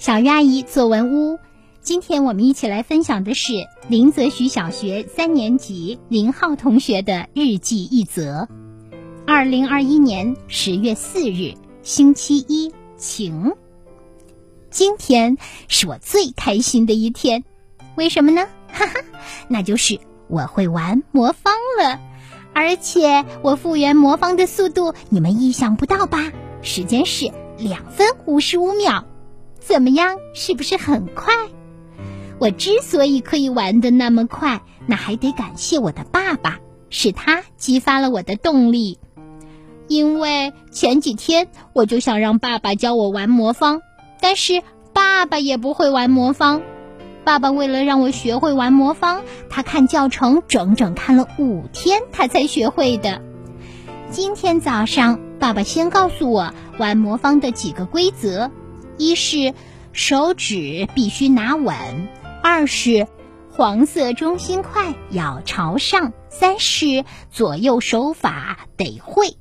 小鱼阿姨作文屋，今天我们一起来分享的是林则徐小学三年级林浩同学的日记一则。二零二一年十月四日，星期一，晴。今天是我最开心的一天，为什么呢？哈哈，那就是我会玩魔方了，而且我复原魔方的速度你们意想不到吧？时间是两分五十五秒。怎么样？是不是很快？我之所以可以玩的那么快，那还得感谢我的爸爸，是他激发了我的动力。因为前几天我就想让爸爸教我玩魔方，但是爸爸也不会玩魔方。爸爸为了让我学会玩魔方，他看教程整整看了五天，他才学会的。今天早上，爸爸先告诉我玩魔方的几个规则。一是手指必须拿稳，二是黄色中心块要朝上，三是左右手法得会。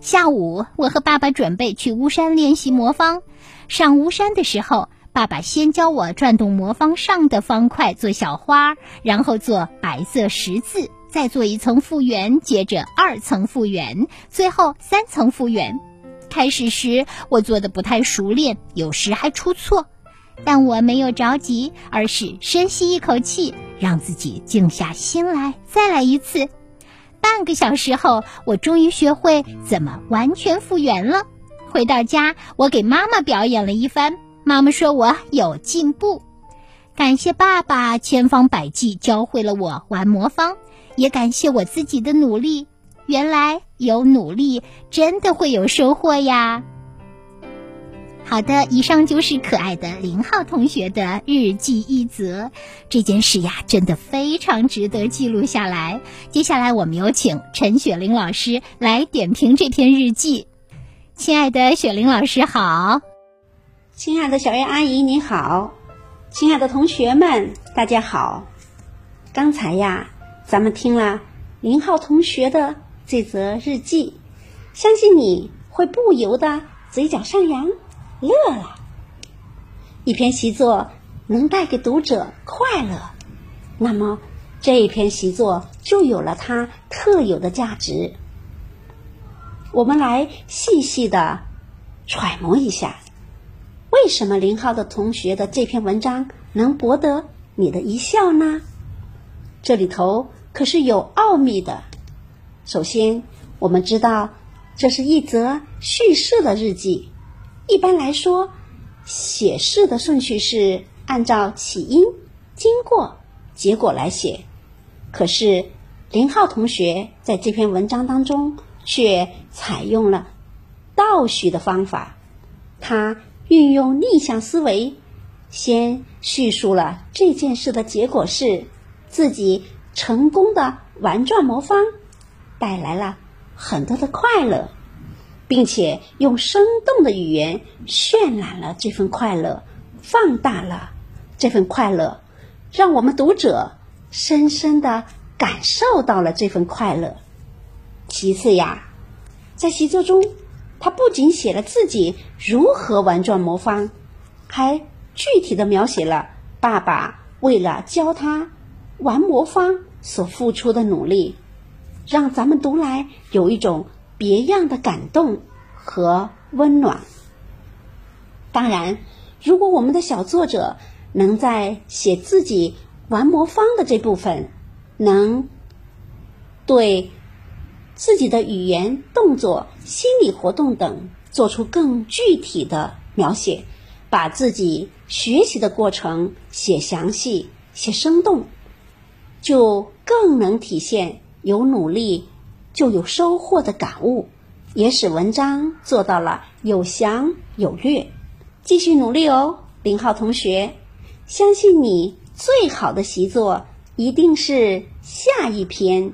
下午，我和爸爸准备去巫山练习魔方。上巫山的时候，爸爸先教我转动魔方上的方块做小花，然后做白色十字，再做一层复原，接着二层复原，最后三层复原。开始时我做的不太熟练，有时还出错，但我没有着急，而是深吸一口气，让自己静下心来，再来一次。半个小时后，我终于学会怎么完全复原了。回到家，我给妈妈表演了一番，妈妈说我有进步。感谢爸爸千方百计教会了我玩魔方，也感谢我自己的努力。原来有努力，真的会有收获呀！好的，以上就是可爱的林浩同学的日记一则。这件事呀，真的非常值得记录下来。接下来，我们有请陈雪玲老师来点评这篇日记。亲爱的雪玲老师好，亲爱的小月阿姨你好，亲爱的同学们大家好。刚才呀，咱们听了林浩同学的。这则日记，相信你会不由得嘴角上扬，乐了。一篇习作能带给读者快乐，那么这一篇习作就有了它特有的价值。我们来细细的揣摩一下，为什么林浩的同学的这篇文章能博得你的一笑呢？这里头可是有奥秘的。首先，我们知道这是一则叙事的日记。一般来说，写事的顺序是按照起因、经过、结果来写。可是林浩同学在这篇文章当中却采用了倒叙的方法。他运用逆向思维，先叙述了这件事的结果是自己成功的玩转魔方。带来了很多的快乐，并且用生动的语言渲染了这份快乐，放大了这份快乐，让我们读者深深的感受到了这份快乐。其次呀，在习作中，他不仅写了自己如何玩转魔方，还具体的描写了爸爸为了教他玩魔方所付出的努力。让咱们读来有一种别样的感动和温暖。当然，如果我们的小作者能在写自己玩魔方的这部分，能对自己的语言、动作、心理活动等做出更具体的描写，把自己学习的过程写详细、写生动，就更能体现。有努力就有收获的感悟，也使文章做到了有详有略。继续努力哦，林浩同学，相信你最好的习作一定是下一篇。